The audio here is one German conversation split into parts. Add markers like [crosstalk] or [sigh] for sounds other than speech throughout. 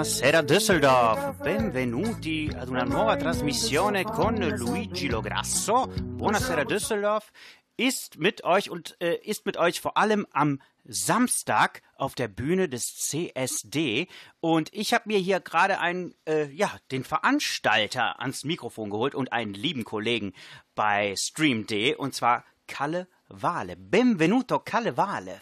Buonasera Düsseldorf, benvenuti ad una nuova trasmissione con Luigi Lograsso. Buonasera Düsseldorf ist mit euch und äh, ist mit euch vor allem am Samstag auf der Bühne des CSD und ich habe mir hier gerade einen, äh, ja, den Veranstalter ans Mikrofon geholt und einen lieben Kollegen bei StreamD und zwar Kalle Wale. Benvenuto Kalle Wale.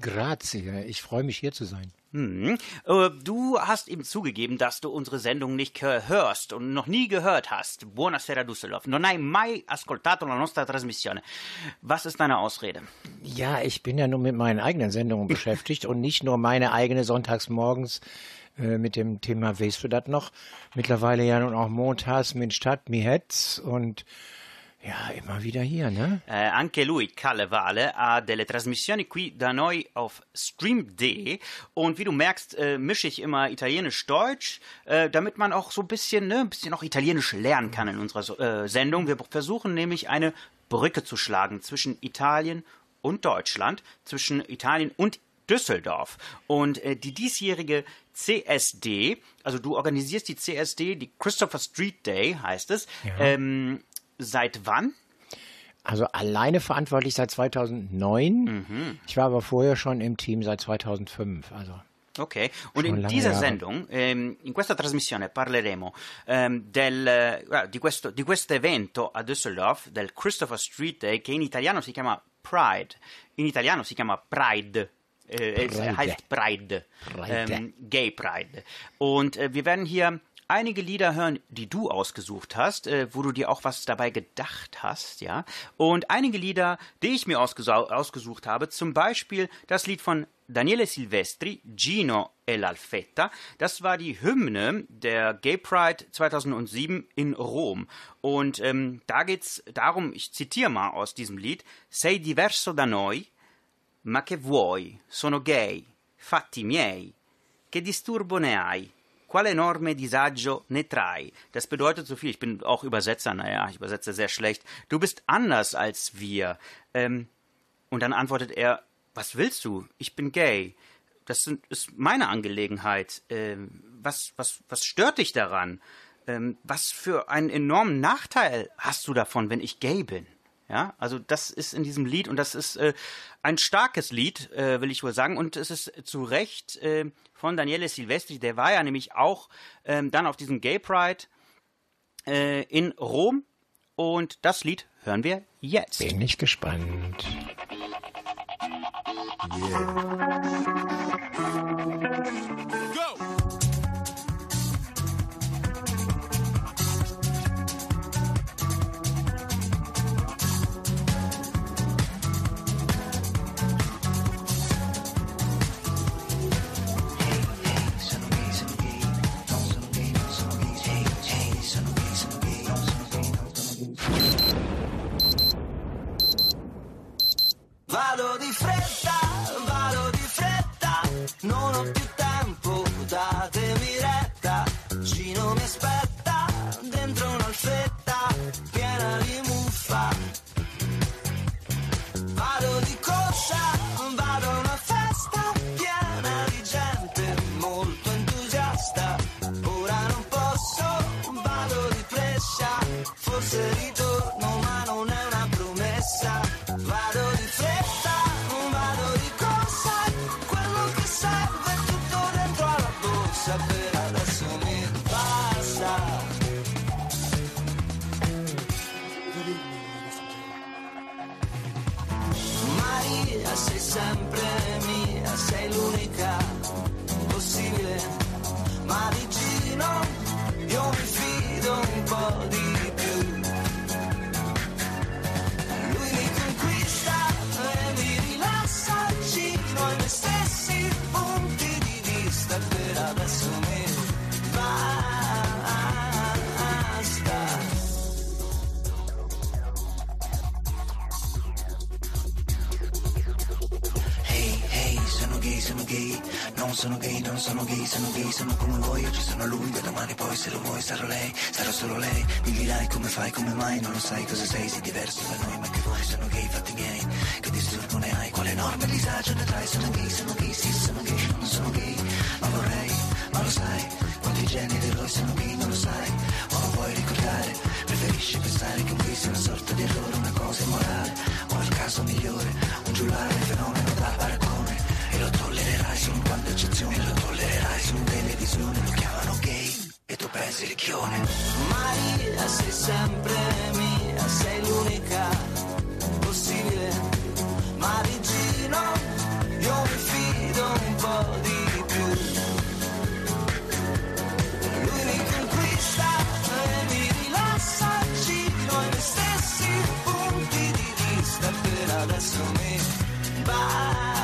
Grazie, ich freue mich hier zu sein. Hm. Äh, Du hast eben zugegeben, dass du unsere Sendung nicht hörst und noch nie gehört hast. Buonasera Düsseldorf. Non hai mai ascoltato la nostra trasmissione. Was ist deine Ausrede? Ja, ich bin ja nur mit meinen eigenen Sendungen [laughs] beschäftigt und nicht nur meine eigene sonntags äh, mit dem Thema Weißt du das noch? Mittlerweile ja nun auch montags mit Stadt, mi Hetz und ja, immer wieder hier, ne? Eh, anche lui, Kalle Vale, ha delle trasmissioni qui da noi auf StreamD. Und wie du merkst, äh, mische ich immer Italienisch-Deutsch, äh, damit man auch so ein bisschen, ne, ein bisschen auch Italienisch lernen kann in unserer äh, Sendung. Wir versuchen nämlich eine Brücke zu schlagen zwischen Italien und Deutschland, zwischen Italien und Düsseldorf. Und äh, die diesjährige CSD, also du organisierst die CSD, die Christopher Street Day heißt es. Ja. Ähm, Seit wann? Also alleine verantwortlich seit 2009. Ich war aber vorher schon im Team seit 2005. Also Ok, und in dieser. Sendung, ehm, in questa trasmissione parleremo ehm, del, eh, di, questo, di questo evento a Düsseldorf, del Christopher Street Day, che in italiano si chiama Pride, in italiano si chiama Pride. Äh, Pride. heißt Pride, Pride. Ähm, Gay Pride. Und äh, wir werden hier einige Lieder hören, die du ausgesucht hast, äh, wo du dir auch was dabei gedacht hast, ja. Und einige Lieder, die ich mir ausgesucht habe, zum Beispiel das Lied von Daniele Silvestri, Gino e l'Alfetta. Das war die Hymne der Gay Pride 2007 in Rom. Und ähm, da geht's darum, ich zitiere mal aus diesem Lied, Sei diverso da noi, ma che vuoi? Sono gay, fatti miei. Che disturbo ne hai? Quale enorme disagio ne trai? Das bedeutet so viel. Ich bin auch Übersetzer, naja, ich übersetze sehr schlecht. Du bist anders als wir. Ähm, und dann antwortet er, was willst du? Ich bin gay. Das sind, ist meine Angelegenheit. Ähm, was, was, was stört dich daran? Ähm, was für einen enormen Nachteil hast du davon, wenn ich gay bin? Ja, also das ist in diesem Lied und das ist äh, ein starkes Lied, äh, will ich wohl sagen. Und es ist zu Recht äh, von Daniele Silvestri, der war ja nämlich auch ähm, dann auf diesem Gay Pride äh, in Rom. Und das Lied hören wir jetzt. bin ich gespannt. Vado sono gay, non sono gay, sono gay, sono come voi, oggi sono lui, da domani poi se lo vuoi sarò lei, sarò solo lei, mi dirai come fai, come mai, non lo sai cosa sei, sei diverso da noi, ma che vuoi, sono gay, fatti miei, che disturbo ne hai, quale enorme disagio ne trai sono gay sono gay sì sono gay non sono gay ma vorrei ma lo sai quanti geni di eroi sono gay non lo sai o non vuoi ricordare preferisci pensare che un gay sia una sorta di errore una cosa immorale o nel caso migliore un giullare fenomeno da paragone e lo tollererai solo in quanto eccezione lo tollererai solo televisione lo chiamano gay e tu pensi ricchione Maria sei sempre mia, sei l'unica possibile. Marigino, io mi fido un po' di più. Lui mi conquista e mi rilassa, giro ai miei stessi punti di vista. Per adesso mi basta.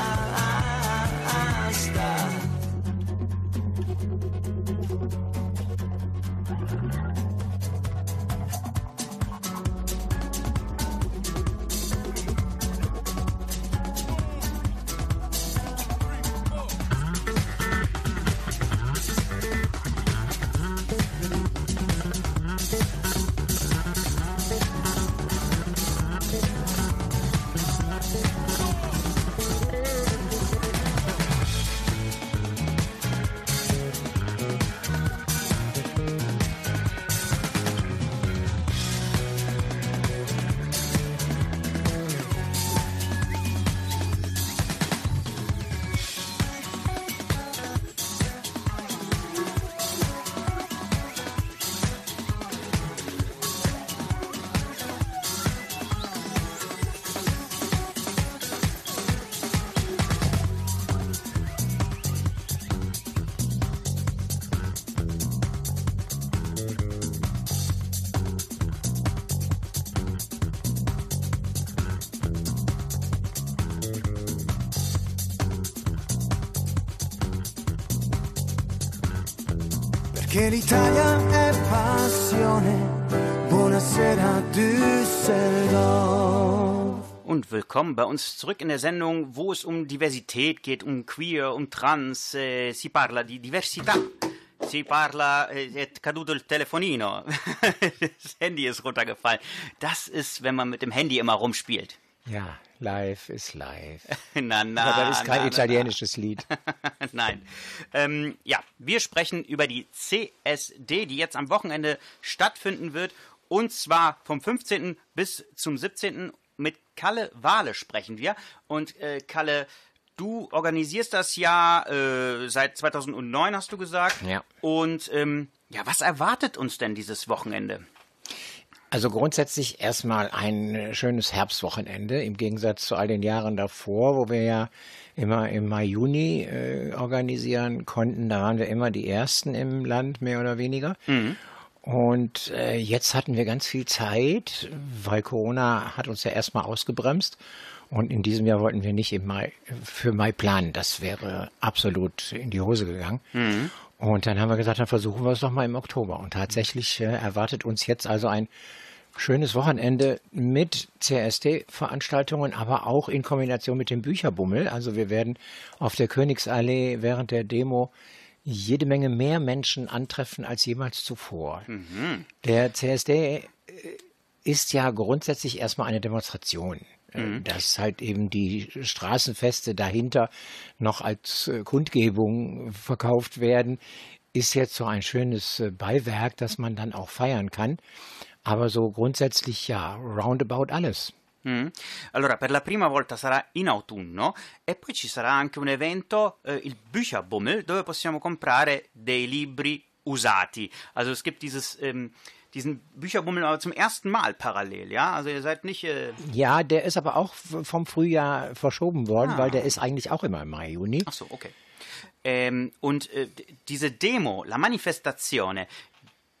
Che l'Italia è passione. Buonasera Düsseldorf. Und willkommen bei uns zurück in der Sendung, wo es um Diversität geht, um Queer, um Trans. Eh, si parla di diversità. Si parla, eh, è caduto il telefonino. [laughs] das Handy ist runtergefallen. Das ist, wenn man mit dem Handy immer rumspielt. Ja, live ist live. [laughs] na, na, Aber das ist kein na, na, italienisches Lied. [laughs] Nein. Ähm, ja, wir sprechen über die CSD, die jetzt am Wochenende stattfinden wird. Und zwar vom 15. bis zum 17. Mit Kalle Wahle sprechen wir. Und äh, Kalle, du organisierst das ja äh, seit 2009, hast du gesagt. Ja. Und ähm, ja, was erwartet uns denn dieses Wochenende? Also grundsätzlich erstmal ein schönes Herbstwochenende im Gegensatz zu all den Jahren davor, wo wir ja immer im Mai, Juni äh, organisieren konnten. Da waren wir immer die Ersten im Land, mehr oder weniger. Und äh, jetzt hatten wir ganz viel Zeit, weil Corona hat uns ja erstmal ausgebremst. Und in diesem Jahr wollten wir nicht im Mai, für Mai planen. Das wäre absolut in die Hose gegangen. Und dann haben wir gesagt, dann versuchen wir es doch mal im Oktober. Und tatsächlich äh, erwartet uns jetzt also ein schönes Wochenende mit CSD-Veranstaltungen, aber auch in Kombination mit dem Bücherbummel. Also wir werden auf der Königsallee während der Demo jede Menge mehr Menschen antreffen als jemals zuvor. Der CSD äh, ist ja grundsätzlich erstmal eine Demonstration. Äh, Dass halt eben die Straßenfeste dahinter noch als äh, Kundgebung verkauft werden, ist jetzt so ein schönes äh, Beiwerk, das man dann auch feiern kann. Aber so grundsätzlich ja, roundabout alles. Mm. Allora, per la prima volta sarà in autunno e poi ci sarà anche un evento, eh, il Bücherbummel, dove possiamo comprare dei libri usati. Also es gibt dieses, ähm, diesen Bücherbummel aber zum ersten Mal parallel, ja? Also ihr seid nicht... Äh, Ja, der ist aber auch vom Frühjahr verschoben worden, Ah. weil der ist eigentlich auch immer im Mai, Juni. ach so, okay. Ähm, und äh, diese Demo, la Manifestazione,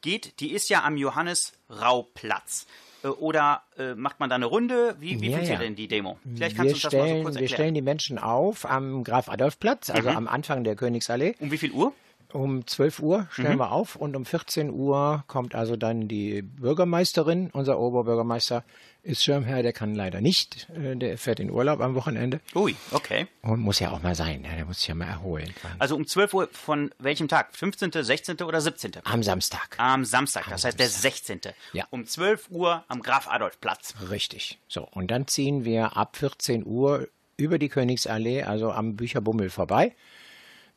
geht, die ist ja am Johannes-Rau-Platz. Äh, Oder äh, macht man da eine Runde? Wie, wie Ja, funktioniert ja. denn die Demo? Vielleicht Wir kannst du uns das mal so stellen, kurz wir erklären. stellen die Menschen auf am Graf-Adolf-Platz, also Mhm. am Anfang der Königsallee. um wie viel Uhr? Um 12 Uhr Mhm. stellen wir auf und um 14 Uhr kommt also dann die Bürgermeisterin. Unser Oberbürgermeister ist Schirmherr, der kann leider nicht. äh, Der fährt in Urlaub am Wochenende Ui, okay. und muss ja auch mal sein. Der muss sich ja mal erholen. Also um 12 Uhr von welchem Tag? 15., 16. oder 17.? Am Samstag. Am Samstag, das Am heißt der Samstag. 16. Ja. Um 12 Uhr am Graf-Adolf-Platz. Richtig. So, und dann ziehen wir ab 14 Uhr über die Königsallee, also am Bücherbummel vorbei.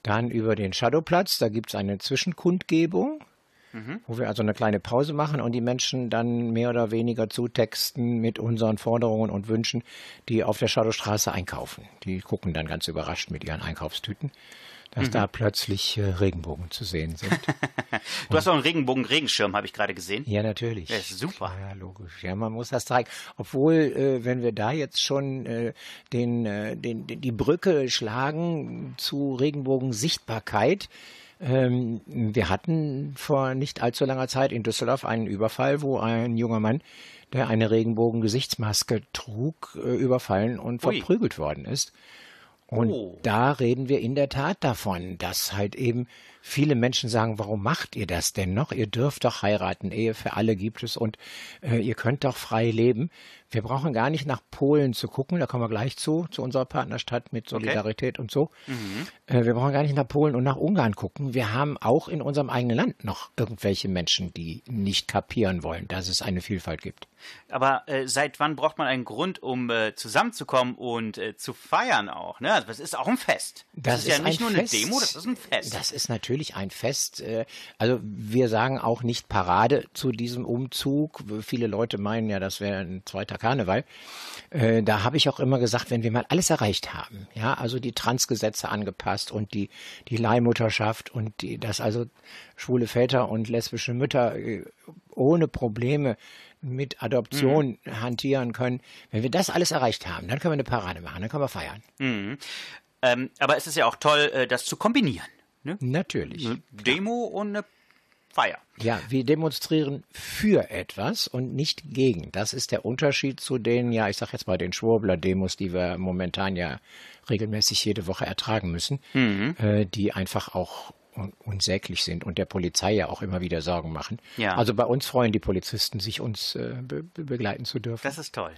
Dann über den Shadowplatz, da gibt es eine Zwischenkundgebung, wo wir also eine kleine Pause machen und die Menschen dann mehr oder weniger zutexten mit unseren Forderungen und Wünschen, die auf der Shadowstraße einkaufen. Die gucken dann ganz überrascht mit ihren Einkaufstüten, dass da plötzlich äh, Regenbogen zu sehen sind. [laughs] Du hast auch einen Regenbogen-Regenschirm, habe ich gerade gesehen. Ja, natürlich. Ja, ist super. Ja, logisch. Ja, man muss das zeigen. Obwohl, äh, wenn wir da jetzt schon äh, den, äh, den, den, die Brücke schlagen zu Regenbogen-Sichtbarkeit, ähm, wir hatten vor nicht allzu langer Zeit in Düsseldorf einen Überfall, wo ein junger Mann, der eine Regenbogen-Gesichtsmaske trug, äh, überfallen und Ui. verprügelt worden ist. Und Oh. da reden wir in der Tat davon, dass halt eben viele Menschen sagen, warum macht ihr das denn noch? Ihr dürft doch heiraten, Ehe für alle gibt es und äh, ihr könnt doch frei leben. Wir brauchen gar nicht nach Polen zu gucken, da kommen wir gleich zu, zu unserer Partnerstadt mit Solidarität und so. Äh, wir brauchen gar nicht nach Polen und nach Ungarn gucken. Wir haben auch in unserem eigenen Land noch irgendwelche Menschen, die nicht kapieren wollen, dass es eine Vielfalt gibt. Aber äh, seit wann braucht man einen Grund, um äh, zusammenzukommen und äh, zu feiern auch? Ne? Also das ist auch ein Fest. Das, ist, ja nicht nur Fest. eine Demo, das ist ein Fest. Das ist natürlich ein Fest. äh, Also wir sagen auch nicht Parade zu diesem Umzug. Viele Leute meinen ja, das wäre ein zweiter Karneval. Äh, Da habe ich auch immer gesagt, wenn wir mal alles erreicht haben, ja, also die Transgesetze angepasst und die, die Leihmutterschaft und die, dass also schwule Väter und lesbische Mütter äh, ohne Probleme mit Adoption hantieren können. Wenn wir das alles erreicht haben, dann können wir eine Parade machen, dann können wir feiern. ähm, aber es ist ja auch toll, das zu kombinieren. Ne? Natürlich. Eine Demo und eine Feier. Ja, wir demonstrieren für etwas und nicht gegen. Das ist der Unterschied zu den, ja, ich sag jetzt mal den Schwurbler-Demos, die wir momentan ja regelmäßig jede Woche ertragen müssen, äh, die einfach auch un unsäglich sind und der Polizei ja auch immer wieder Sorgen machen. Ja. Also bei uns freuen die Polizisten sich, uns äh, be be begleiten zu dürfen. Das ist toll.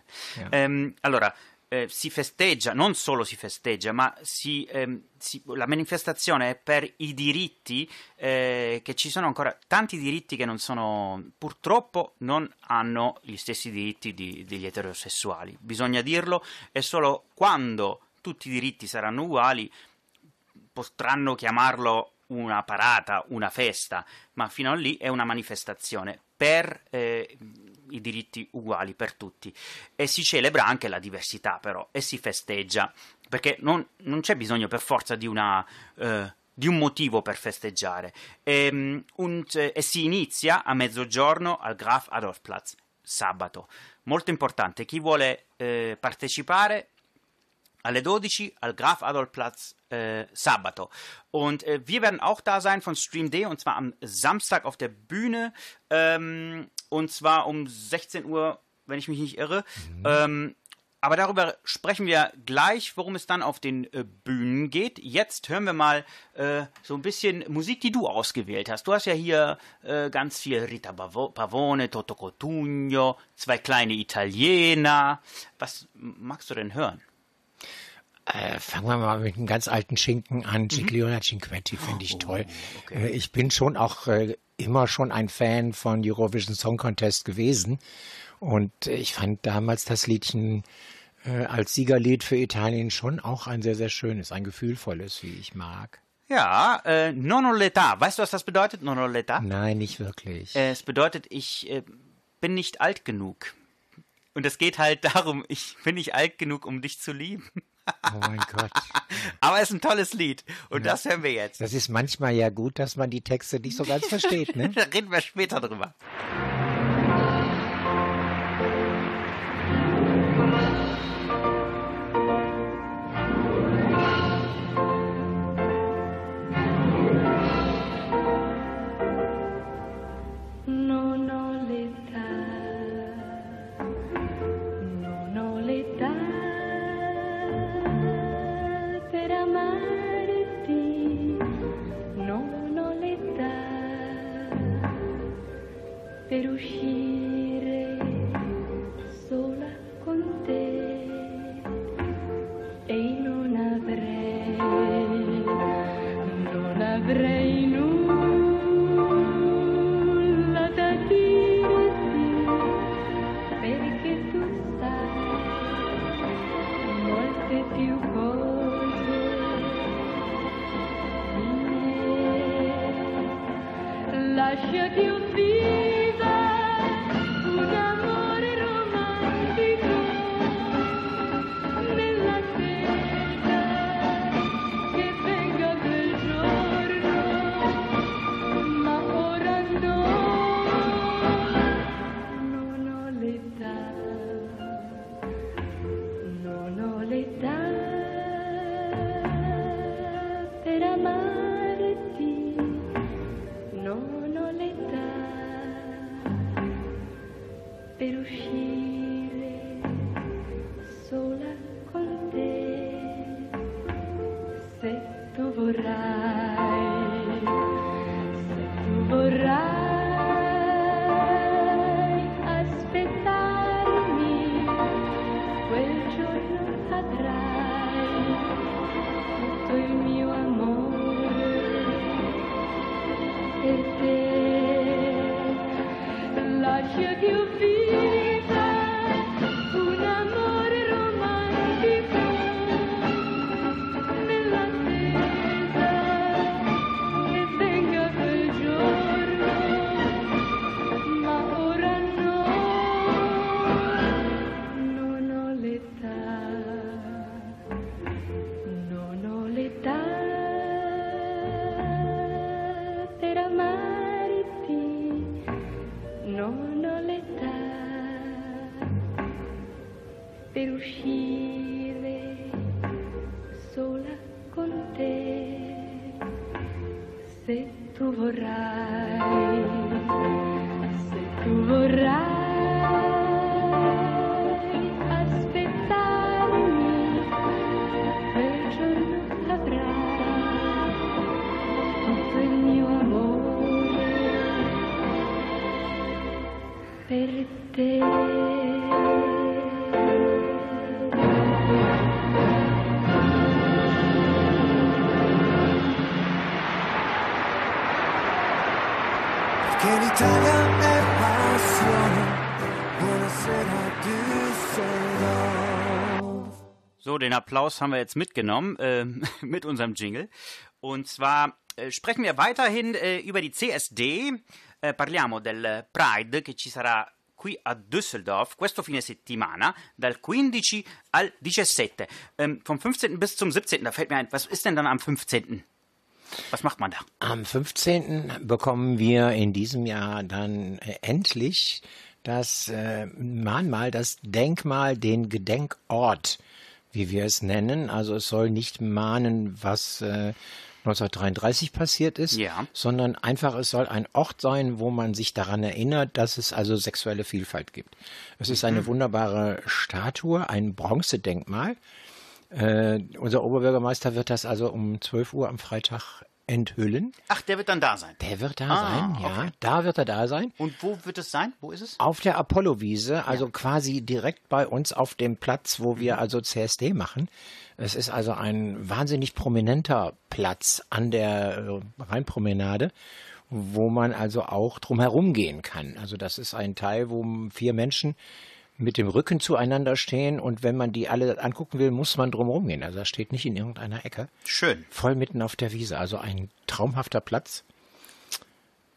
Ehm, allora, eh, si festeggia, non solo si festeggia, ma si, ehm, si- la manifestazione è per i diritti, eh, che ci sono ancora tanti diritti che non sono, purtroppo non hanno gli stessi diritti di- degli eterosessuali. Bisogna dirlo, e solo quando tutti i diritti saranno uguali potranno chiamarlo una parata, una festa, ma fino a lì è una manifestazione per eh, i diritti uguali per tutti. E si celebra anche la diversità, però, e si festeggia, perché non, non c'è bisogno per forza di una. eh, di un motivo per festeggiare Ehm, und, eh, e si inizia a mezzogiorno al Graf Adolfplatz sabato molto importante chi vuole eh, partecipare alle 12 al Graf Adolfplatz äh, Sabato. Und äh, wir werden auch da sein von Stream D und zwar am Samstag auf der Bühne ähm, und zwar um 16 Uhr, wenn ich mich nicht irre. Ähm, aber darüber sprechen wir gleich, worum es dann auf den äh, Bühnen geht. Jetzt hören wir mal äh, so ein bisschen Musik, die du ausgewählt hast. Du hast ja hier äh, ganz viel Rita Pavone, Toto Cotugno, zwei kleine Italiener. Was magst du denn hören? Äh, fangen wir mal mit einem ganz alten Schinken an. Gigliona Cinquetti finde ich toll. Äh, ich bin schon auch äh, immer schon ein Fan von Eurovision Song Contest gewesen. Und äh, ich fand damals das Liedchen äh, als Siegerlied für Italien schon auch ein sehr, sehr schönes, ein gefühlvolles, wie ich mag. Ja, äh, non ho l'età. Weißt du, was das bedeutet? Non ho l'età? Nein, nicht wirklich. Äh, es bedeutet, ich bin nicht alt genug. Und es geht halt [laughs] darum, ich bin nicht alt genug, um dich zu lieben. Oh mein Gott. Aber es ist ein tolles Lied. Und das hören wir jetzt. Das ist manchmal ja gut, dass man die Texte nicht so ganz versteht, ne? [laughs] Da reden wir später drüber. Applaus haben wir jetzt mitgenommen ähm, [laughs] mit unserem Jingle. Und zwar äh, sprechen wir weiterhin äh, über die CSD. Äh, parliamo del Pride che ci sarà qui a Düsseldorf questo fine settimana dal 15 al 17. Ähm, vom 15. bis zum 17. Da fällt mir ein, was ist denn dann am 15.? Was macht man da? Am 15. bekommen wir in diesem Jahr dann äh, endlich das äh, Mahnmal, das Denkmal, den Gedenkort, wie wir es nennen. Also es soll nicht mahnen, was äh, 1933 passiert ist, Ja. sondern einfach es soll ein Ort sein, wo man sich daran erinnert, dass es also sexuelle Vielfalt gibt. Es ist eine wunderbare Statue, ein Bronzedenkmal. Äh, unser Oberbürgermeister wird das also um 12 Uhr am Freitag enthüllen. Ach, der wird dann da sein. Der wird da Ah, sein, ja. okay. Da wird er da sein. Und wo wird es sein? Wo ist es? Auf der Apollo-Wiese, also quasi direkt bei uns auf dem Platz, wo wir also CSD machen. Es ist also ein wahnsinnig prominenter Platz an der äh, Rheinpromenade, wo man also auch drumherum gehen kann. Also das ist ein Teil, wo vier Menschen mit dem Rücken zueinander stehen und wenn man die alle angucken will, muss man drumherum gehen. Also das steht nicht in irgendeiner Ecke. Schön. Voll mitten auf der Wiese. Also ein traumhafter Platz.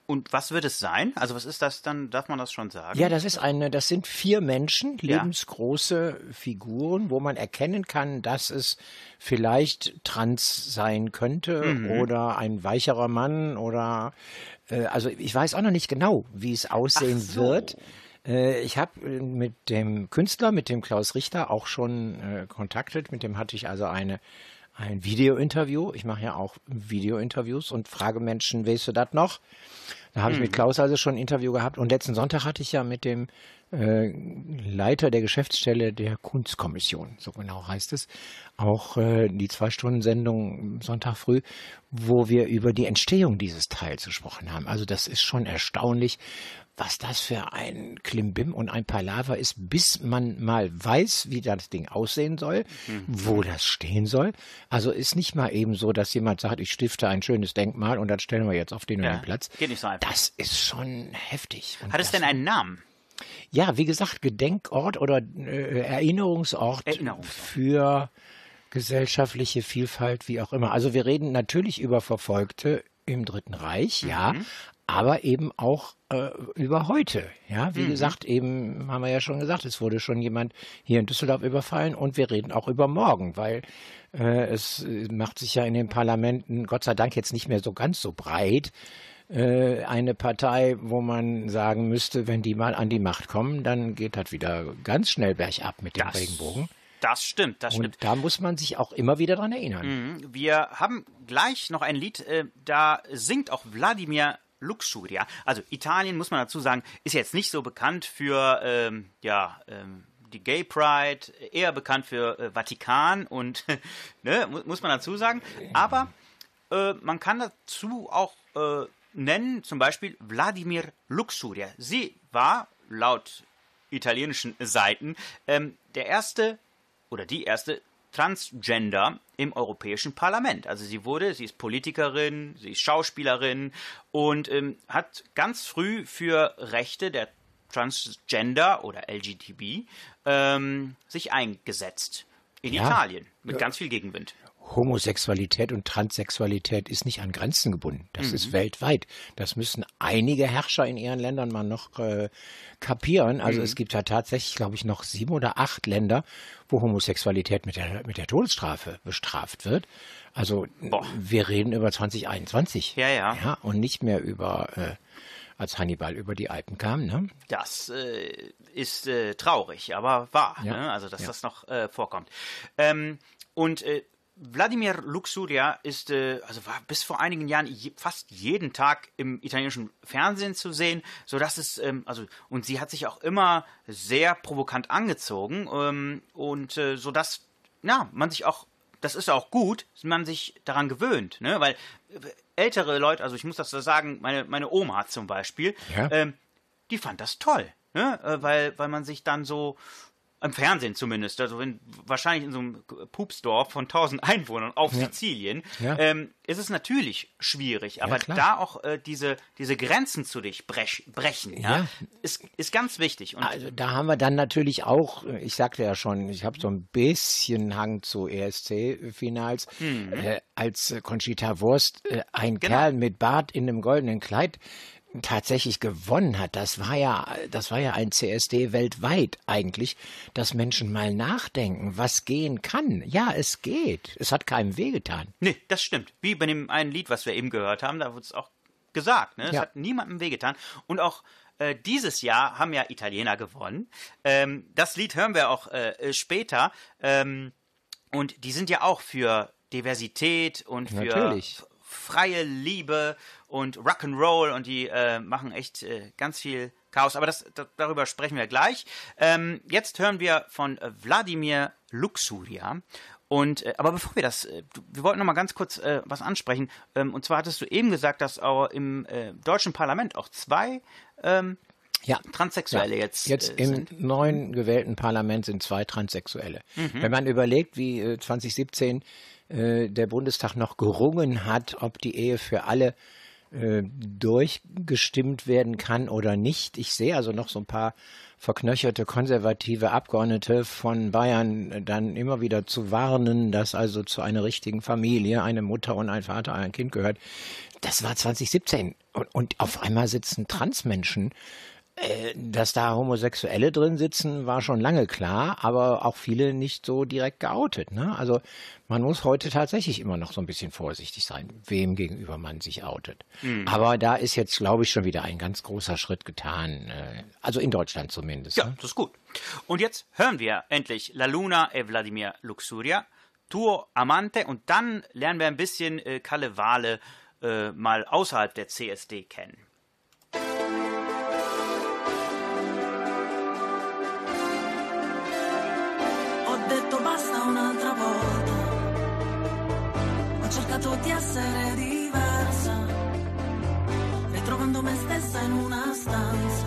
Und was wird es sein? Also was ist das dann? Darf man das schon sagen? Ja, das ist eine, das sind vier Menschen, Ja. lebensgroße Figuren, wo man erkennen kann, dass es vielleicht trans sein könnte Mhm. oder ein weicherer Mann oder äh, also ich weiß auch noch nicht genau, wie es aussehen so. wird. Äh, ich habe mit dem Künstler, mit dem Klaus Richter auch schon äh, kontaktet. Mit dem hatte ich also eine ein Videointerview. Ich mache ja auch Videointerviews und frage Menschen, weißt du das noch? Da habe ich mit Klaus also schon ein Interview gehabt und letzten Sonntag hatte ich ja mit dem äh, Leiter der Geschäftsstelle der Kunstkommission, so genau heißt es, auch äh, die Zwei-Stunden-Sendung Sonntag früh, wo wir über die Entstehung dieses Teils gesprochen haben. Also das ist schon erstaunlich, was das für ein Klimbim und ein Palaver ist, bis man mal weiß, wie das Ding aussehen soll, wo das stehen soll. Also ist nicht mal eben so, dass jemand sagt, ich stifte ein schönes Denkmal und dann stellen wir jetzt auf den und Ja, den Platz. geht nicht so einfach. Das ist schon heftig. Und Hat es denn einen Namen? ja, wie gesagt, Gedenkort oder äh, Erinnerungsort, Erinnerungsort. für gesellschaftliche Vielfalt, wie auch immer. Also wir reden natürlich über Verfolgte im Dritten Reich, ja, aber eben auch äh, über heute. Ja, wie gesagt, eben haben wir ja schon gesagt, es wurde schon jemand hier in Düsseldorf überfallen und wir reden auch über morgen, weil äh, es macht sich ja in den Parlamenten Gott sei Dank jetzt nicht mehr so ganz so breit. Äh, eine Partei, wo man sagen müsste, wenn die mal an die Macht kommen, dann geht das wieder ganz schnell bergab mit dem Das- Regenbogen. Das stimmt, das Und stimmt. da muss man sich auch immer wieder dran erinnern. Mhm. Wir haben gleich noch ein Lied, äh, da singt auch Wladimir Luxuria. Also Italien, muss man dazu sagen, ist jetzt nicht so bekannt für ähm, ja, ähm, die Gay Pride, eher bekannt für äh, Vatikan und [laughs] ne, mu muss man dazu sagen. Aber äh, man kann dazu auch äh, nennen, zum Beispiel Wladimir Luxuria. Sie war laut italienischen Seiten ähm, der erste oder die erste Transgender im Europäischen Parlament. Also sie wurde, sie ist Politikerin, sie ist Schauspielerin und ähm, hat ganz früh für Rechte der Transgender oder LGTB ähm, sich eingesetzt. In Ja. Italien mit ganz viel Gegenwind. Homosexualität und Transsexualität ist nicht an Grenzen gebunden. Das Mhm. ist weltweit. Das müssen einige Herrscher in ihren Ländern mal noch äh, kapieren. Also Mhm. es gibt ja tatsächlich, glaube ich, noch sieben oder acht Länder, wo Homosexualität mit der, mit der Todesstrafe bestraft wird. Also Boah. wir reden über 2021. Ja, ja. ja und nicht mehr über, äh, als Hannibal über die Alpen kam. Ne? Das äh, ist äh, traurig, aber wahr. Ja. Ne? Also, dass Ja. das noch äh, vorkommt. Ähm, und äh, Wladimir Luxuria ist, äh, also war bis vor einigen Jahren je, fast jeden Tag im italienischen Fernsehen zu sehen, so dass es, ähm, also und sie hat sich auch immer sehr provokant angezogen ähm, und äh, so dass, ja, man sich auch das ist auch gut, man sich daran gewöhnt, ne? Weil äh, ältere Leute, also ich muss das so sagen, meine, meine Oma zum Beispiel, Ja. ähm, die fand das toll, ne? Äh, weil, weil man sich dann so im Fernsehen zumindest, also wenn, wahrscheinlich in so einem Pupsdorf von 1000 Einwohnern auf Sizilien, Ja. Ähm, ist es natürlich schwierig, aber klar. da auch äh, diese, diese Grenzen zu dich brech, brechen, ja, Ja. Ist, ist ganz wichtig. Und Also da haben wir dann natürlich auch, ich sagte ja schon, ich habe so ein bisschen Hang zu ESC-Finals, äh, als äh, Conchita Wurst äh, ein Kerl mit Bart in einem goldenen Kleid tatsächlich gewonnen hat. Das war ja, das war ja ein CSD weltweit eigentlich, dass Menschen mal nachdenken, was gehen kann. Ja, es geht. Es hat keinem wehgetan. Nee, das stimmt. Wie bei dem einen Lied, was wir eben gehört haben, da wurde es auch gesagt. Ne? Es Ja. hat niemandem wehgetan. Und auch äh, dieses Jahr haben ja Italiener gewonnen. Ähm, das Lied hören wir auch äh, äh, später. Ähm, und die sind ja auch für Diversität und für Natürlich. Freie Liebe und Rock'n'Roll und die äh, machen echt äh, ganz viel Chaos. Aber das, da, darüber sprechen wir gleich. Ähm, jetzt hören wir von Wladimir Luxuria. Und äh, aber bevor wir das, äh, wir wollten noch mal ganz kurz äh, was ansprechen. Ähm, und zwar hattest du eben gesagt, dass auch im äh, deutschen Parlament auch zwei ähm, Ja. Transsexuelle jetzt, Jetzt äh, im sind. neuen gewählten Parlament sind zwei Transsexuelle. Wenn man überlegt, wie äh, 2017 äh, der Bundestag noch gerungen hat, ob die Ehe für alle äh, durchgestimmt werden kann oder nicht. Ich sehe also noch so ein paar verknöcherte konservative Abgeordnete von Bayern dann immer wieder zu warnen, dass also zu einer richtigen Familie eine Mutter und ein Vater, ein Kind gehört. Das war 2017. Und, und auf einmal sitzen Transmenschen dass da Homosexuelle drin sitzen, war schon lange klar, aber auch viele nicht so direkt geoutet. Ne? Also man muss heute tatsächlich immer noch so ein bisschen vorsichtig sein, wem gegenüber man sich outet. Aber da ist jetzt, glaube ich, schon wieder ein ganz großer Schritt getan. Äh, also in Deutschland zumindest. Ja, Ne? das ist gut. Und jetzt hören wir endlich La Luna e Vladimir Luxuria, Tuo Amante, und dann lernen wir ein bisschen äh, Kalle Wale äh, mal außerhalb der CSD kennen. Cercato di essere diversa, ritrovando me stessa in una stanza,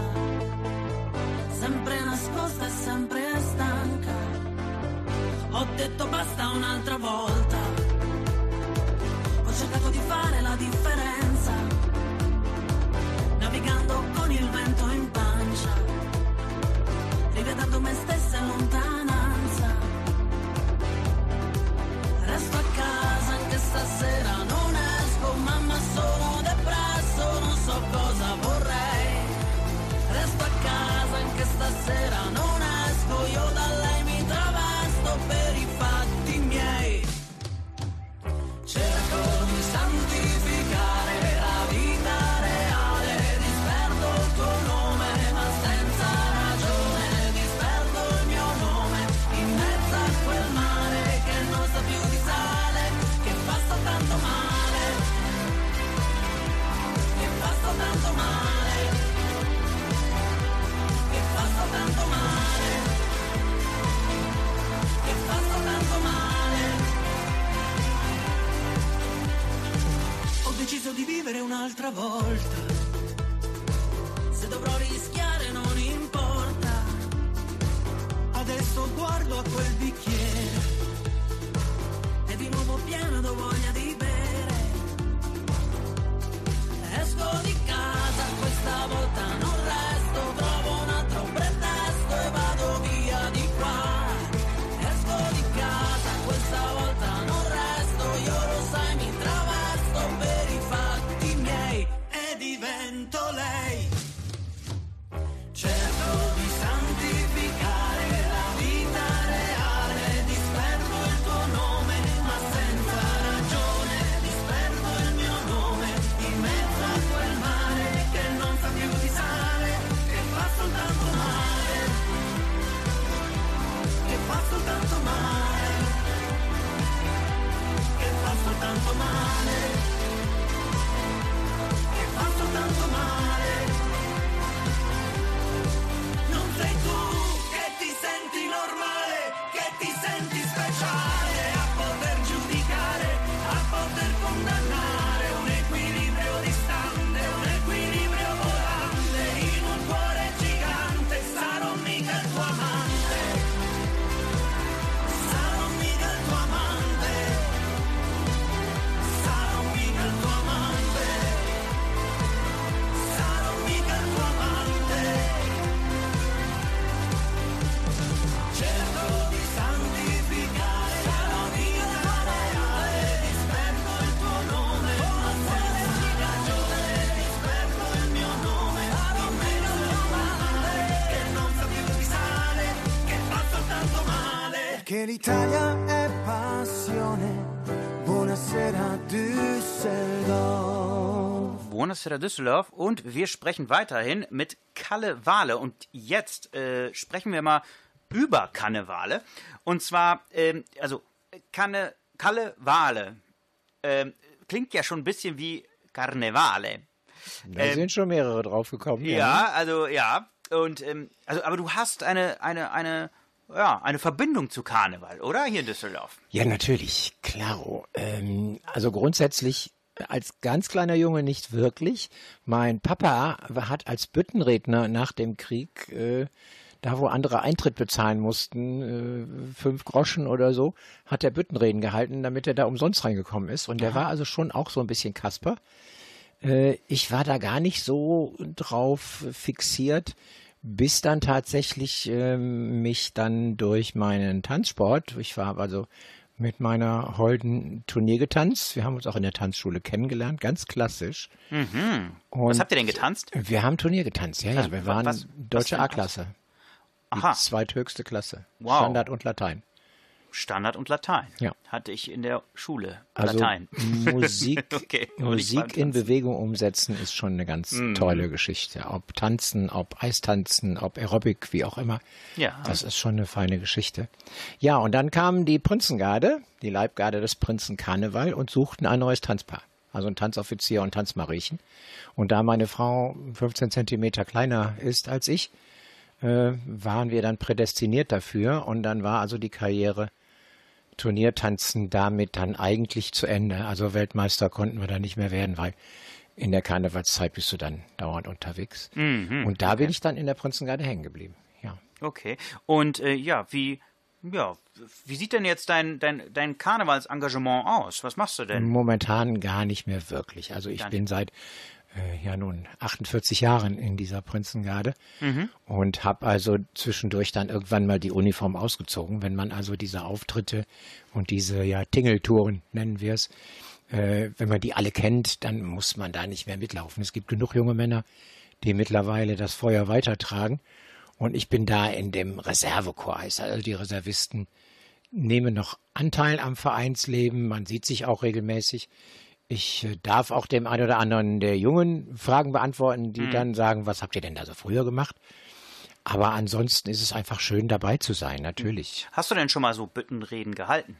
sempre nascosta e sempre stanca. Ho detto basta un'altra volta. Ho cercato di fare la differenza, navigando con il vento in pancia rivedendo me stessa in un'altra volta. Düsseldorf. Buonasera Düsseldorf und wir sprechen weiterhin mit Kalle Wale und jetzt äh, sprechen wir mal über Kannevale und zwar ähm, also Kanne Kalle Wale ähm, klingt ja schon ein bisschen wie Karnevale. Da Ähm, sind schon mehrere draufgekommen. Ja, also ja und ähm, also aber du hast eine eine eine ja, eine Verbindung zu Karneval, oder? Hier in Düsseldorf. Ja, natürlich, klaro. Ähm, also grundsätzlich als ganz kleiner Junge nicht wirklich. Mein Papa hat als Büttenredner nach dem Krieg, äh, da wo andere Eintritt bezahlen mussten, äh, fünf Groschen oder so, hat er Büttenreden gehalten, damit er da umsonst reingekommen ist. Und der war also schon auch so ein bisschen Kasper. Äh, ich war da gar nicht so drauf fixiert, bis dann tatsächlich ähm, mich dann durch meinen Tanzsport, ich war also mit meiner Holden Turnier getanzt. Wir haben uns auch in der Tanzschule kennengelernt, ganz klassisch. Mhm. Und Was habt ihr denn getanzt? Wir haben Turnier getanzt, ja, ja. Wir waren was- was deutsche A-Klasse. Die Aha. zweithöchste Klasse. Wow. Standard und Latein. Standard und Latein. Ja. Hatte ich in der Schule. Also Latein. Musik, [laughs] Okay, Musik in. Bewegung umsetzen ist schon eine ganz Mhm. tolle Geschichte. Ob Tanzen, ob Eistanzen, ob Aerobic, wie auch immer. Ja. Das ist schon eine feine Geschichte. Ja, und dann kam die Prinzengarde, die Leibgarde des Prinzen Karneval und suchten ein neues Tanzpaar. Also ein Tanzoffizier und Tanzmariechen. Und da meine Frau 15 Zentimeter kleiner ist als ich, äh, waren wir dann prädestiniert dafür. Und dann war also die Karriere Turniertanzen damit dann eigentlich zu Ende. Also Weltmeister konnten wir da nicht mehr werden, weil in der Karnevalszeit bist du dann dauernd unterwegs. Mhm, Und da bin ich dann in der Prinzengarde hängen geblieben. Ja. Okay. Und äh, ja, wie, ja, wie sieht denn jetzt dein, dein, dein Karnevalsengagement aus? Was machst du denn? Momentan gar nicht mehr wirklich. Also ich bin seit ja nun 48 Jahren in dieser Prinzengarde Mhm. und habe also zwischendurch dann irgendwann mal die Uniform ausgezogen, wenn man also diese Auftritte und diese ja Tingeltouren nennen wir es, äh, wenn man die alle kennt, dann muss man da nicht mehr mitlaufen. Es gibt genug junge Männer, die mittlerweile das Feuer weitertragen und ich bin da in dem Reservekorps, heißt also die Reservisten nehmen noch Anteil am Vereinsleben, man sieht sich auch regelmäßig. Ich äh, darf auch dem einen oder anderen der Jungen Fragen beantworten, die dann sagen, was habt ihr denn da so früher gemacht? Aber ansonsten ist es einfach schön dabei zu sein, natürlich. Hast du denn schon mal so Büttenreden gehalten?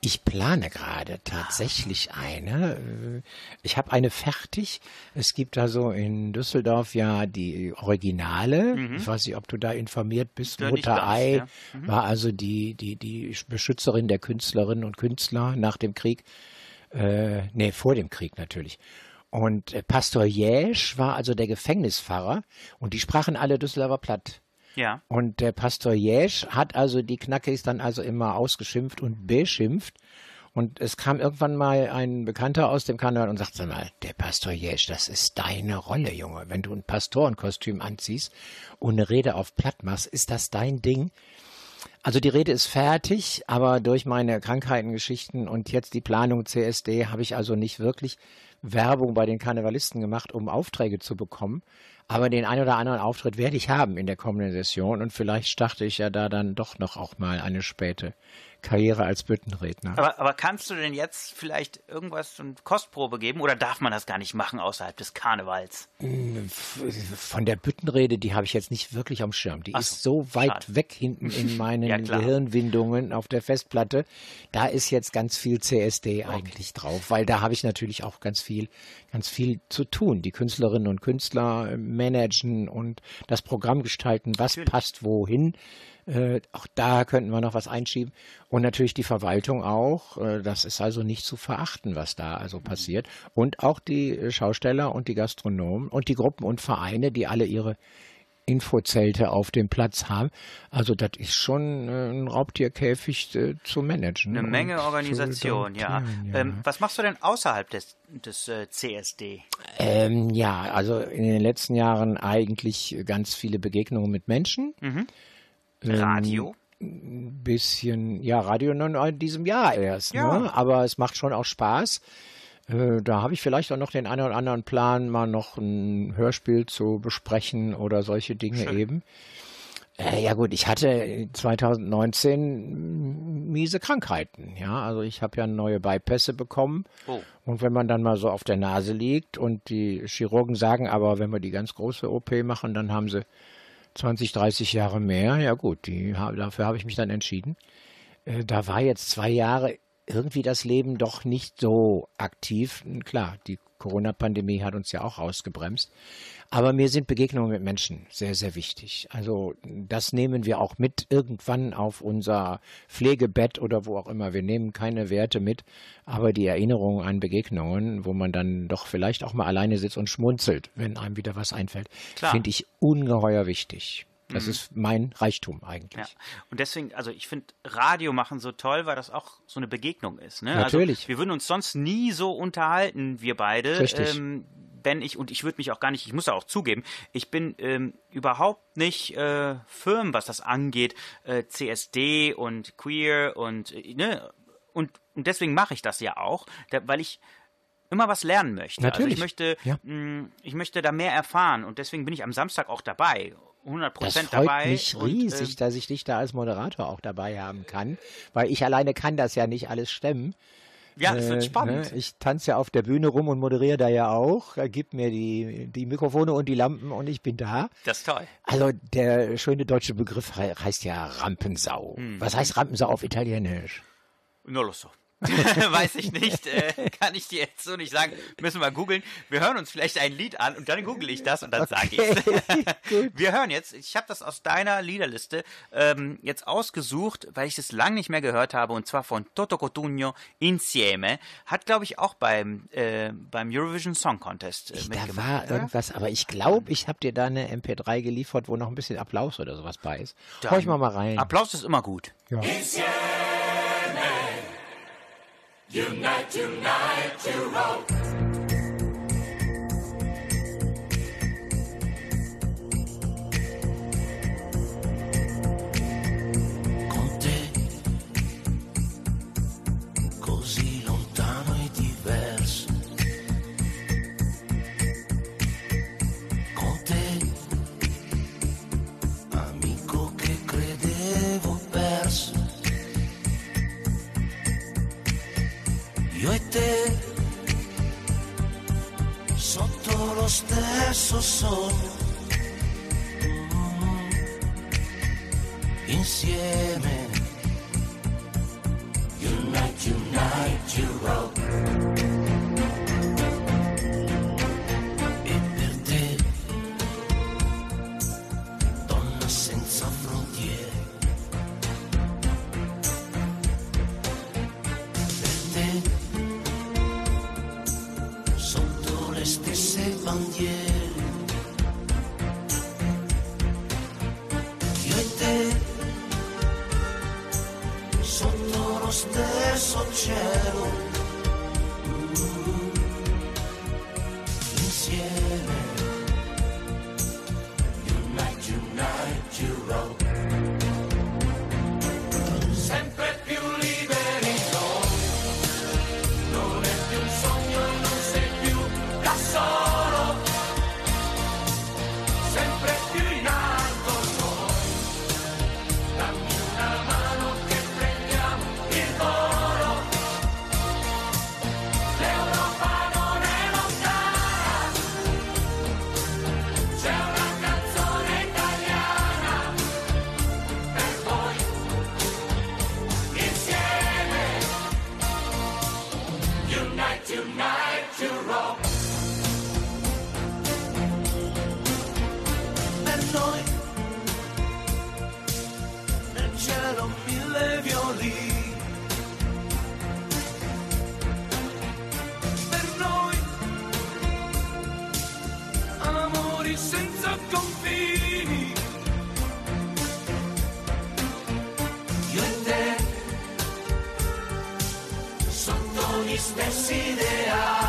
Ich plane gerade tatsächlich eine. Äh, Ich habe eine fertig. Es gibt da so in Düsseldorf ja die Originale. Ich weiß nicht, ob du da informiert bist. Ja, Mutter ganz, Ei ja. war also die, die, die Beschützerin der Künstlerinnen und Künstler nach dem Krieg. Äh, nee, vor dem Krieg natürlich. Und äh, Pastor Jäsch war also der Gefängnispfarrer und die sprachen alle Düsseldorfer Platt. Ja. Und der Pastor Jäsch hat also die Knackis dann also immer ausgeschimpft und beschimpft. Und es kam irgendwann mal ein Bekannter aus dem Kanal und sagte mal, der Pastor Jesch, das ist deine Rolle, Junge. Wenn du ein Pastorenkostüm anziehst und eine Rede auf Platt machst, ist das dein Ding? Also die Rede ist fertig, aber durch meine Krankheitengeschichten und jetzt die Planung CSD habe ich also nicht wirklich Werbung bei den Karnevalisten gemacht, um Aufträge zu bekommen. Aber den ein oder anderen Auftritt werde ich haben in der kommenden Session und vielleicht starte ich ja da dann doch noch auch mal eine späte Karriere als Büttenredner. Aber, aber kannst du denn jetzt vielleicht irgendwas, eine Kostprobe geben oder darf man das gar nicht machen außerhalb des Karnevals? Von der Büttenrede, die habe ich jetzt nicht wirklich am Schirm. Die Ach ist so, weit schade. weg hinten in [laughs] meinen Ja. Gehirnwindungen auf der Festplatte. Da ist jetzt ganz viel CSD eigentlich drauf, weil da habe ich natürlich auch ganz viel, ganz viel zu tun. Die Künstlerinnen und Künstler managen und das Programm gestalten, was passt wohin. Äh, auch da könnten wir noch was einschieben. Und natürlich die Verwaltung auch. Äh, das ist also nicht zu verachten, was da also passiert. Und auch die Schausteller und die Gastronomen und die Gruppen und Vereine, die alle ihre Infozelte auf dem Platz haben. Also das ist schon äh, ein Raubtierkäfig äh, zu managen. Eine Menge Organisation, ja. domptieren, ja. Ähm, was machst du denn außerhalb des, des äh, CSD? Ähm, ja, also in den letzten Jahren eigentlich ganz viele Begegnungen mit Menschen. Ähm, Radio? Ein bisschen, ja, Radio nur in diesem Jahr erst, Ja. ne? aber es macht schon auch Spaß. Äh, Da habe ich vielleicht auch noch den einen oder anderen Plan, mal noch ein Hörspiel zu besprechen oder solche Dinge eben. Äh, ja gut, ich hatte 2019 miese Krankheiten, ja, also ich habe ja neue Bypässe bekommen Oh. und wenn man dann mal so auf der Nase liegt und die Chirurgen sagen, aber wenn wir die ganz große OP machen, dann haben sie 20, 30 Jahre mehr, ja gut, die, dafür habe ich mich dann entschieden. Äh, Da war jetzt zwei Jahre irgendwie das Leben doch nicht so aktiv. Klar, die Corona-Pandemie hat uns ja auch rausgebremst. Aber mir sind Begegnungen mit Menschen sehr, sehr wichtig. Also das nehmen wir auch mit irgendwann auf unser Pflegebett oder wo auch immer. Wir nehmen keine Werte mit, aber die Erinnerungen an Begegnungen, wo man dann doch vielleicht auch mal alleine sitzt und schmunzelt, wenn einem wieder was einfällt, finde ich ungeheuer wichtig. Das ist mein Reichtum eigentlich. Ja. Und deswegen, also ich finde Radio machen so toll, weil das auch so eine Begegnung ist. Ne? Natürlich. Also wir würden uns sonst nie so unterhalten, wir beide. Richtig. Ähm, wenn ich, und ich würde mich auch gar nicht, ich muss ja auch zugeben, ich bin ähm, überhaupt nicht äh, firm, was das angeht, äh, CSD und Queer und, äh, ne, und, und deswegen mache ich das ja auch, da, weil ich immer was lernen möchte. Also Natürlich. ich möchte, Ja. mh, ich möchte da mehr erfahren und deswegen bin ich am Samstag auch dabei. 100 Das Prozent freut dabei. mich und, riesig, ähm, dass ich dich da als Moderator auch dabei haben kann, weil ich alleine kann das ja nicht alles stemmen. Ja, es wird Äh, spannend. Ne? Ich tanze ja auf der Bühne rum und moderiere da ja auch. Er gibt mir die, die Mikrofone und die Lampen und ich bin da. Das ist toll. Also der schöne deutsche Begriff he heißt ja Rampensau. Hm. Was heißt Rampensau auf Italienisch? No lo so. [laughs] Weiß ich nicht, äh, kann ich dir jetzt so nicht sagen. Müssen wir googeln. Wir hören uns vielleicht ein Lied an und dann google ich das und dann sage ich [laughs] Wir hören jetzt, ich habe das aus deiner Liederliste ähm, jetzt ausgesucht, weil ich es lang nicht mehr gehört habe und zwar von Toto Cotugno Insieme. Hat, glaube ich, auch beim, äh, beim Eurovision Song Contest äh, Da mitgemacht. war oder? irgendwas, aber ich glaube, ich habe dir da eine MP3 geliefert, wo noch ein bisschen Applaus oder sowas bei ist. Dann- Hör ich mal mal rein. Applaus ist immer gut. Ja. Con solo tonight to rock. At night, echarò mille violini. senza confini. Io e te, sotto gli stessi dei Insieme,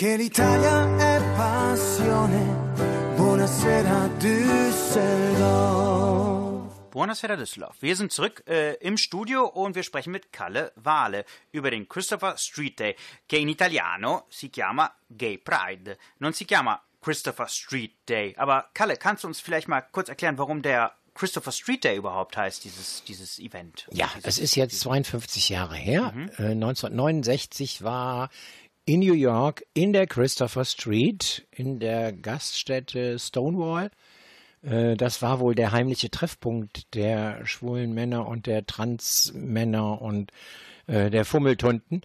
Perché l'Italia è passione. Buonasera Düsseldorf. Buonasera Düsseldorf. Wir sind zurück äh, im Studio und wir sprechen mit Kalle Wale über den Christopher Street Day, che in italiano si chiama Gay Pride. Non si chiama Christopher Street Day. Aber Kalle, kannst du uns vielleicht mal kurz erklären, warum der Christopher Street Day überhaupt heißt, dieses, dieses Event? Ja, dieses, es ist jetzt 52 Jahre her. Äh, 1969 war in New York in der Christopher Street in der Gaststätte Stonewall. Äh, Das war wohl der heimliche Treffpunkt der schwulen Männer und der Transmänner und äh, der Fummeltunden.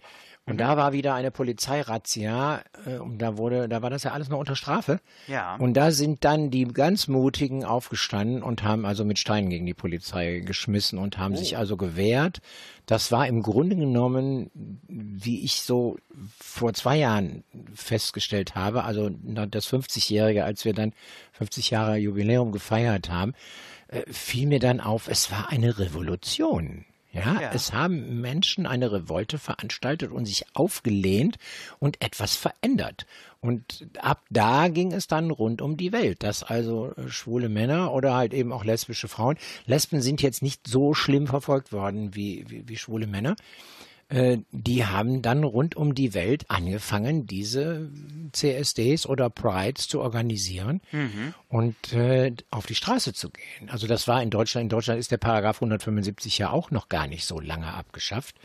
Und da war wieder eine Polizeirazzia äh, und da wurde, da war das ja alles noch unter Strafe. Ja. Und da sind dann die ganz Mutigen aufgestanden und haben also mit Steinen gegen die Polizei geschmissen und haben sich also gewehrt. Das war im Grunde genommen, wie ich so vor zwei Jahren festgestellt habe, also das 50-Jährige, als wir dann 50 Jahre Jubiläum gefeiert haben, äh, fiel mir dann auf, es war eine Revolution. Ja, Ja. es haben Menschen eine Revolte veranstaltet und sich aufgelehnt und etwas verändert. Und ab da ging es dann rund um die Welt, dass also äh, schwule Männer oder halt eben auch lesbische Frauen, Lesben sind jetzt nicht so schlimm verfolgt worden wie, wie, wie schwule Männer, äh, die haben dann rund um die Welt angefangen, diese CSDs oder Prides zu organisieren und äh, auf die Straße zu gehen. Also das war in Deutschland, in Deutschland ist der Paragraph 175 ja auch noch gar nicht so lange abgeschafft.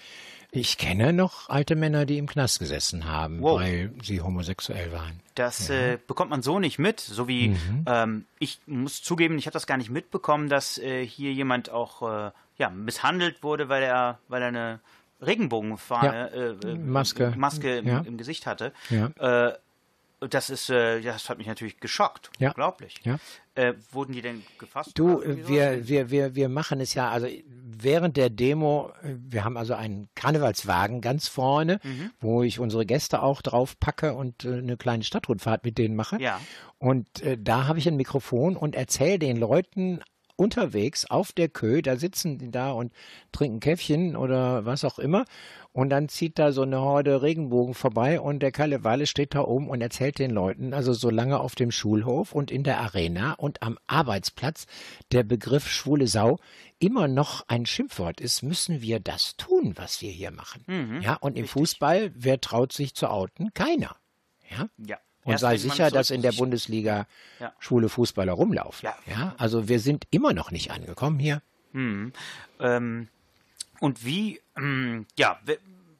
Ich kenne noch alte Männer, die im Knast gesessen haben, Wow. weil sie homosexuell waren. Das äh, bekommt man so nicht mit. So wie Mhm. ähm, ich muss zugeben, ich habe das gar nicht mitbekommen, dass äh, hier jemand auch äh, ja, misshandelt wurde, weil er, weil er eine Regenbogenfahne, äh, äh, Maske. Maske im, Ja. im Gesicht hatte. Ja. Äh, das ist, äh, das hat mich natürlich geschockt. Ja. Unglaublich. Ja. Äh, wurden die denn gefasst? Du, irgendwie wir, wir, wir, wir machen es ja, also während der Demo, äh, wir haben also einen Karnevalswagen ganz vorne, Mhm. wo ich unsere Gäste auch drauf packe und äh, eine kleine Stadtrundfahrt mit denen mache. Ja. Und äh, da habe ich ein Mikrofon und erzähle den Leuten unterwegs auf der Kö, da sitzen die da und trinken Käffchen oder was auch immer. Und dann zieht da so eine Horde Regenbogen vorbei und der Kalle Walle steht da oben und erzählt den Leuten, also solange auf dem Schulhof und in der Arena und am Arbeitsplatz der Begriff schwule Sau immer noch ein Schimpfwort ist, müssen wir das tun, was wir hier machen. Mhm. Ja, und im Fußball, wer traut sich zu outen? Keiner. Ja. ja. Und Erst sei sicher, dass in der Bundesliga Ja. schwule Fußballer rumlaufen. Ja. also wir sind immer noch nicht angekommen hier. Ähm, und wie, ähm, ja,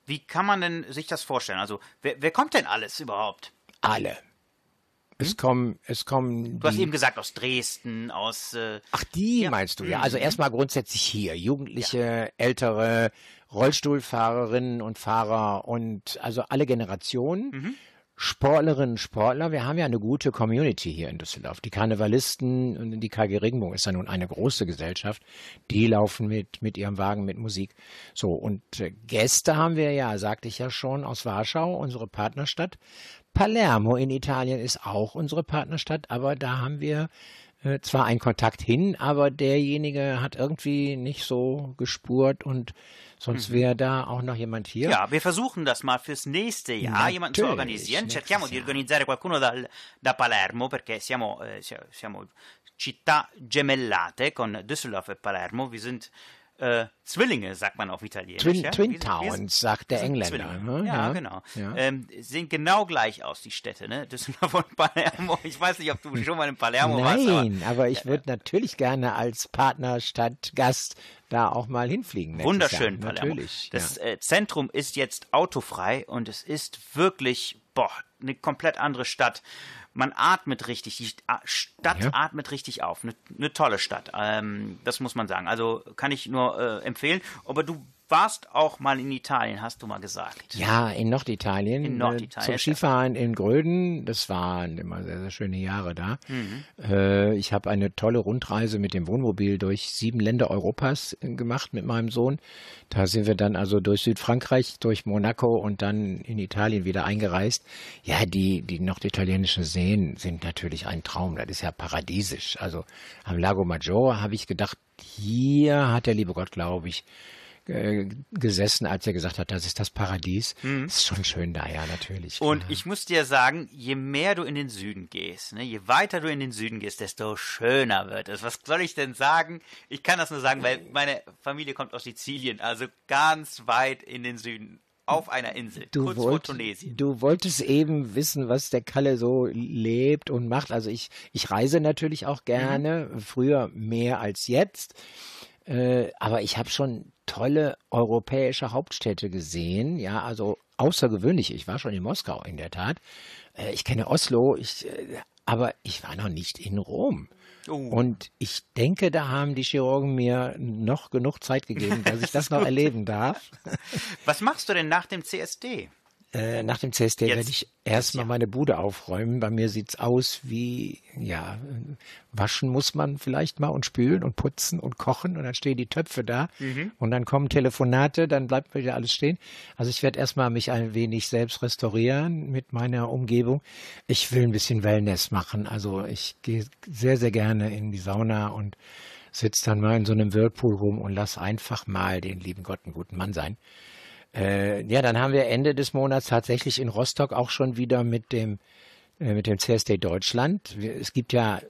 wie, kann man denn sich das vorstellen? Also, wer, wer kommt denn alles überhaupt? Alle. Es kommen, es kommen. Hm? Du hast eben gesagt, aus Dresden, aus. Äh, Ach, die Ja. meinst du, ja. Mhm. Also erstmal grundsätzlich hier. Jugendliche, ältere, Rollstuhlfahrerinnen und Fahrer und also alle Generationen. Mhm. Sportlerinnen, Sportler. Wir haben ja eine gute Community hier in Düsseldorf. Die Karnevalisten und die KG Regenbogen ist ja nun eine große Gesellschaft. Die laufen mit, mit ihrem Wagen mit Musik. So, und äh, Gäste haben wir ja, sagte ich ja schon, aus Warschau, unsere Partnerstadt. Palermo in Italien ist auch unsere Partnerstadt, aber da haben wir äh, zwar einen Kontakt hin, aber derjenige hat irgendwie nicht so gespurt und sonst wäre da auch noch jemand hier. Mhm. ja, wir versuchen das mal fürs nächste Jahr, jemanden zu Natürlich, organisieren. Cerchiamo di organizzare qualcuno dal- da Palermo, perché siamo, sia- siamo città gemellate con Düsseldorf e Palermo. Wir sind äh, Zwillinge, sagt man auf Italienisch. Twin, ja? Twin Towns, sagt der Engländer. Ne? Ja, genau. Ja. Ähm, sehen genau gleich aus, die Städte, ne? Düsseldorf und [laughs] Palermo. Ich weiß nicht, ob du schon mal in Palermo warst, aber Nein, aber ich würde natürlich gerne als Partnerstadt Gast da auch mal hinfliegen. Wunderschön, Jahr. Palermo. Natürlich. Das ja. äh, Zentrum ist jetzt autofrei und es ist wirklich, boah, eine komplett andere Stadt. Man atmet richtig, die St- A- Stadt Ja. atmet richtig auf. Eine, eine tolle Stadt, ähm, das muss man sagen. Also kann ich nur äh, empfehlen. Aber du warst auch mal in Italien, hast du mal gesagt. Ja, in Norditalien. In äh, Norditalien, Zum. Skifahren in Gröden. Das waren immer sehr, sehr schöne Jahre da. Mhm. Äh, ich habe eine tolle Rundreise mit dem Wohnmobil durch sieben Länder Europas äh, gemacht mit meinem Sohn. Da sind wir dann also durch Südfrankreich, durch Monaco und dann in Italien wieder eingereist. Ja, die, die norditalienischen Seen sind natürlich ein Traum. Das ist ja paradiesisch. Also am Lago Maggiore habe ich gedacht, hier hat der liebe Gott, glaube ich, äh, gesessen, als er gesagt hat, das ist das Paradies. Ist schon schön da, ja, natürlich. Mhm. Und klar. ich muss dir sagen, je mehr du in den Süden gehst, ne, je weiter du in den Süden gehst, desto schöner wird es. Was soll ich denn sagen? Ich kann das nur sagen, weil meine Familie kommt aus Sizilien, also ganz weit in den Süden, auf einer Insel, Du, kurz vor wollt, Tunesien. du wolltest eben wissen, was der Kalle so lebt und macht. Also ich, ich reise natürlich auch gerne, Mhm. früher mehr als jetzt. Äh, aber ich habe schon tolle europäische Hauptstädte gesehen. Ja, also außergewöhnlich. Ich war schon in Moskau in der Tat. Äh, ich kenne Oslo, ich, äh, aber ich war noch nicht in Rom. Oh. Und ich denke, da haben die Chirurgen mir noch genug Zeit gegeben, dass ich das noch [laughs] erleben darf. Was machst du denn nach dem CSD? Äh, nach dem CSD werde ich erstmal meine Bude aufräumen. Bei mir sieht's aus wie, ja, waschen muss man vielleicht mal und spülen und putzen und kochen und dann stehen die Töpfe da Mhm. und dann kommen Telefonate, dann bleibt wieder alles stehen. Also ich werde erstmal mich ein wenig selbst restaurieren mit meiner Umgebung. Ich will ein bisschen Wellness machen. Also ich gehe sehr, sehr gerne in die Sauna und sitze dann mal in so einem Whirlpool rum und lass einfach mal den lieben Gott einen guten Mann sein. Äh, ja, dann haben wir Ende des Monats tatsächlich in Rostock auch schon wieder mit dem äh, mit dem CSD Deutschland. Wir, es gibt ja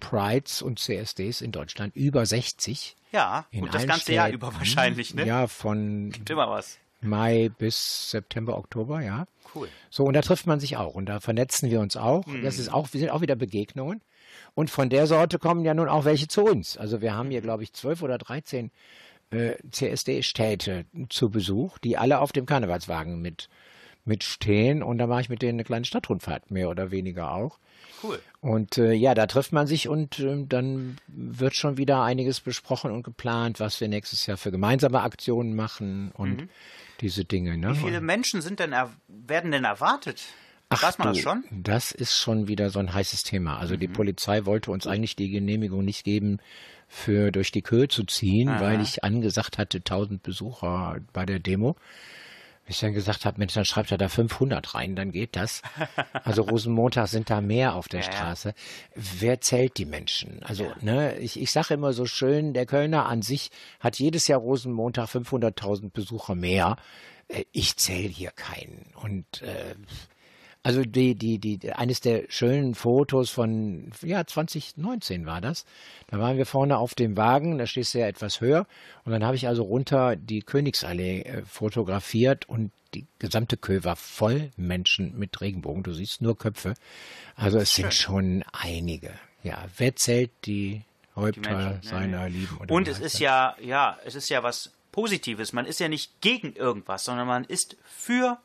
Prides und CSDs in Deutschland über 60. Ja, In und das ganze Jahr Städten. über wahrscheinlich, ne? Ja, von Gibt immer was. Mai bis September, Oktober, ja. Cool. So, und da trifft man sich auch und da vernetzen wir uns auch. Das ist auch, wir sind auch wieder Begegnungen. Und von der Sorte kommen ja nun auch welche zu uns. Also wir haben hier, glaube ich, zwölf oder dreizehn äh, CSD-Städte zu Besuch, die alle auf dem Karnevalswagen mit mitstehen und da mache ich mit denen eine kleine Stadtrundfahrt, mehr oder weniger auch. Cool. Und äh, ja, da trifft man sich und äh, dann wird schon wieder einiges besprochen und geplant, was wir nächstes Jahr für gemeinsame Aktionen machen und diese Dinge. Ne? Mhm. Wie viele Menschen sind denn er werden denn erwartet? Weiß man das du, schon? Das ist schon wieder so ein heißes Thema. Also die Polizei wollte uns eigentlich die Genehmigung nicht geben, für durch die Köhe zu ziehen, weil ich angesagt hatte, 1000 Besucher bei der Demo. Ich dann gesagt habe, Mensch, dann schreibt er da 500 rein, dann geht das. [laughs] Also Rosenmontag sind da mehr auf der Ja, ja. Straße. Wer zählt die Menschen? Also, ne, ich, ich sage immer so schön, der Kölner an sich hat jedes Jahr Rosenmontag 500.000 Besucher mehr. Äh, Ich zähle hier keinen. Und äh, also die, die, die, eines der schönen Fotos von, ja, 2019 war das. Da waren wir vorne auf dem Wagen, da stehst du ja etwas höher. Und dann habe ich also runter die Königsallee äh, fotografiert und die gesamte Kö war voll Menschen mit Regenbogen. Du siehst nur Köpfe. Also es sind schon einige. Ja, wer zählt die Häupter Menschen, ja, seiner Lieben? Oder Und wie es ist ja, ja, es ist ja was Positives. Man ist ja nicht gegen irgendwas, sondern man ist für,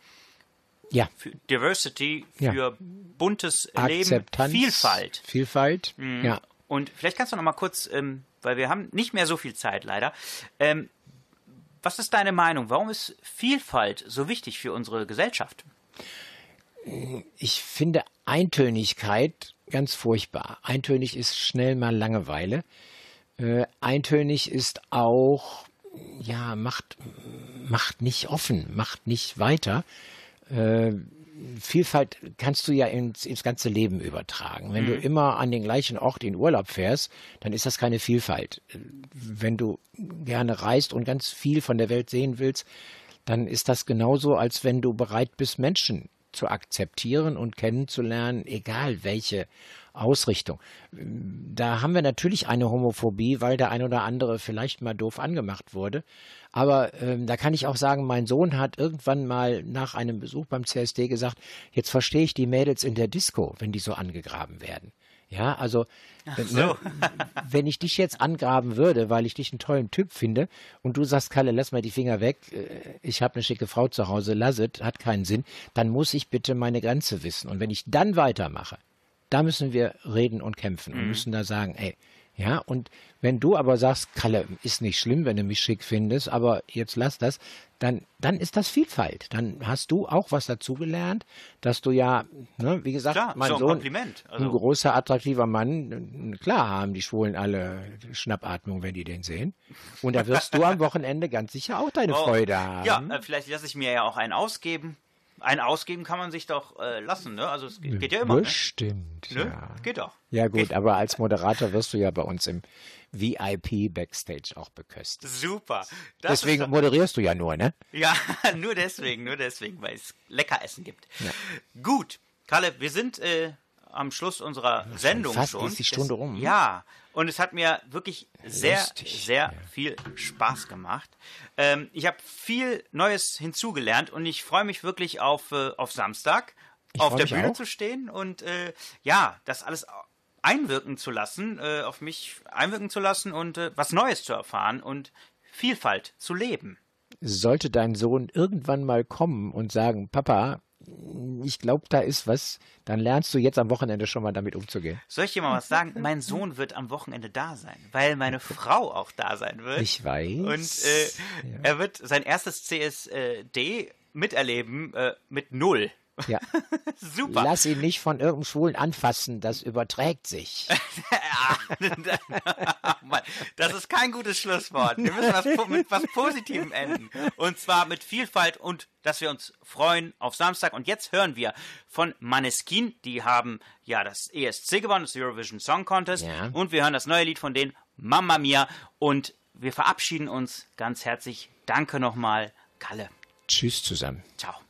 ja, für Diversity, Ja. für buntes Akzeptanz, Leben, Vielfalt. Mhm. Vielfalt, ja. Und vielleicht kannst du noch mal kurz, ähm, weil wir haben nicht mehr so viel Zeit leider. Ähm, was ist deine Meinung? Warum ist Vielfalt so wichtig für unsere Gesellschaft? Ich finde Eintönigkeit ganz furchtbar. Eintönig ist schnell mal Langeweile. Äh, eintönig ist auch, ja, macht, macht nicht offen, macht nicht weiter. Äh, Vielfalt kannst du ja ins, ins ganze Leben übertragen. Wenn du immer an den gleichen Ort in Urlaub fährst, dann ist das keine Vielfalt. Wenn du gerne reist und ganz viel von der Welt sehen willst, dann ist das genauso, als wenn du bereit bist, Menschen zu akzeptieren und kennenzulernen, egal welche Ausrichtung. Da haben wir natürlich eine Homophobie, weil der ein oder andere vielleicht mal doof angemacht wurde. Aber ähm, da kann ich auch sagen, mein Sohn hat irgendwann mal nach einem Besuch beim CSD gesagt, jetzt verstehe ich die Mädels in der Disco, wenn die so angegraben werden. Ja, also ne, wenn ich dich jetzt angraben würde, weil ich dich einen tollen Typ finde und du sagst, Kalle, lass mal die Finger weg, äh, ich habe eine schicke Frau zu Hause, lass es, hat keinen Sinn, dann muss ich bitte meine Grenze wissen. Und wenn ich dann weitermache, da müssen wir reden und kämpfen und müssen da sagen, ey, ja, und wenn du aber sagst, Kalle, ist nicht schlimm, wenn du mich schick findest, aber jetzt lass das, dann, dann ist das Vielfalt. Dann hast du auch was dazugelernt, dass du ja, ne, wie gesagt, Klar, mein so ein Sohn, Kompliment. Also- ein großer, attraktiver Mann, klar haben die Schwulen alle Schnappatmung, wenn die den sehen. Und da wirst du am [laughs] Wochenende ganz sicher auch deine Oh, Freude haben. Ja, äh, vielleicht lasse ich mir ja auch einen ausgeben. Einen ausgeben kann man sich doch äh, lassen, ne? Also es geht geht ja immer. Ne? Bestimmt, Ne? ja. Geht doch. Ja gut, aber als Moderator wirst du ja bei uns im VIP Backstage auch beköstigt. Super. Das Deswegen moderierst du ja nur, ne? ja, [laughs] nur deswegen, nur deswegen, weil es lecker Essen gibt. Gut, Kalle, wir sind äh, am Schluss unserer Sendung fast schon. ist die Stunde rum. Ja, und es hat mir wirklich sehr, Lustig, sehr ja. viel Spaß gemacht. Ähm, ich habe viel Neues hinzugelernt und ich freue mich wirklich auf, äh, auf Samstag, auf freu der Bühne auch. zu stehen und äh, ja, das alles einwirken zu lassen, äh, auf mich einwirken zu lassen und äh, was Neues zu erfahren und Vielfalt zu leben. Sollte dein Sohn irgendwann mal kommen und sagen, Papa, ich glaube, da ist was, dann lernst du jetzt am Wochenende schon mal damit umzugehen. Soll ich dir mal was sagen? Mein Sohn wird am Wochenende da sein, weil meine Frau auch da sein wird. Ich weiß. Und äh, er wird sein erstes CSD miterleben äh, mit null. Ja. [laughs] Super. Lass ihn nicht von irgendeinem Schwulen anfassen, das überträgt sich. [laughs] [laughs] Mann, das ist kein gutes Schlusswort. Wir müssen was, mit was Positivem enden. Und zwar mit Vielfalt und dass wir uns freuen auf Samstag. Und jetzt hören wir von Maneskin. Die haben ja das ESC gewonnen, das Eurovision Song Contest. Ja. Und wir hören das neue Lied von denen, Mamma Mia. Und wir verabschieden uns ganz herzlich. Danke nochmal, Kalle. Tschüss zusammen. Ciao.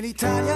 l'Italia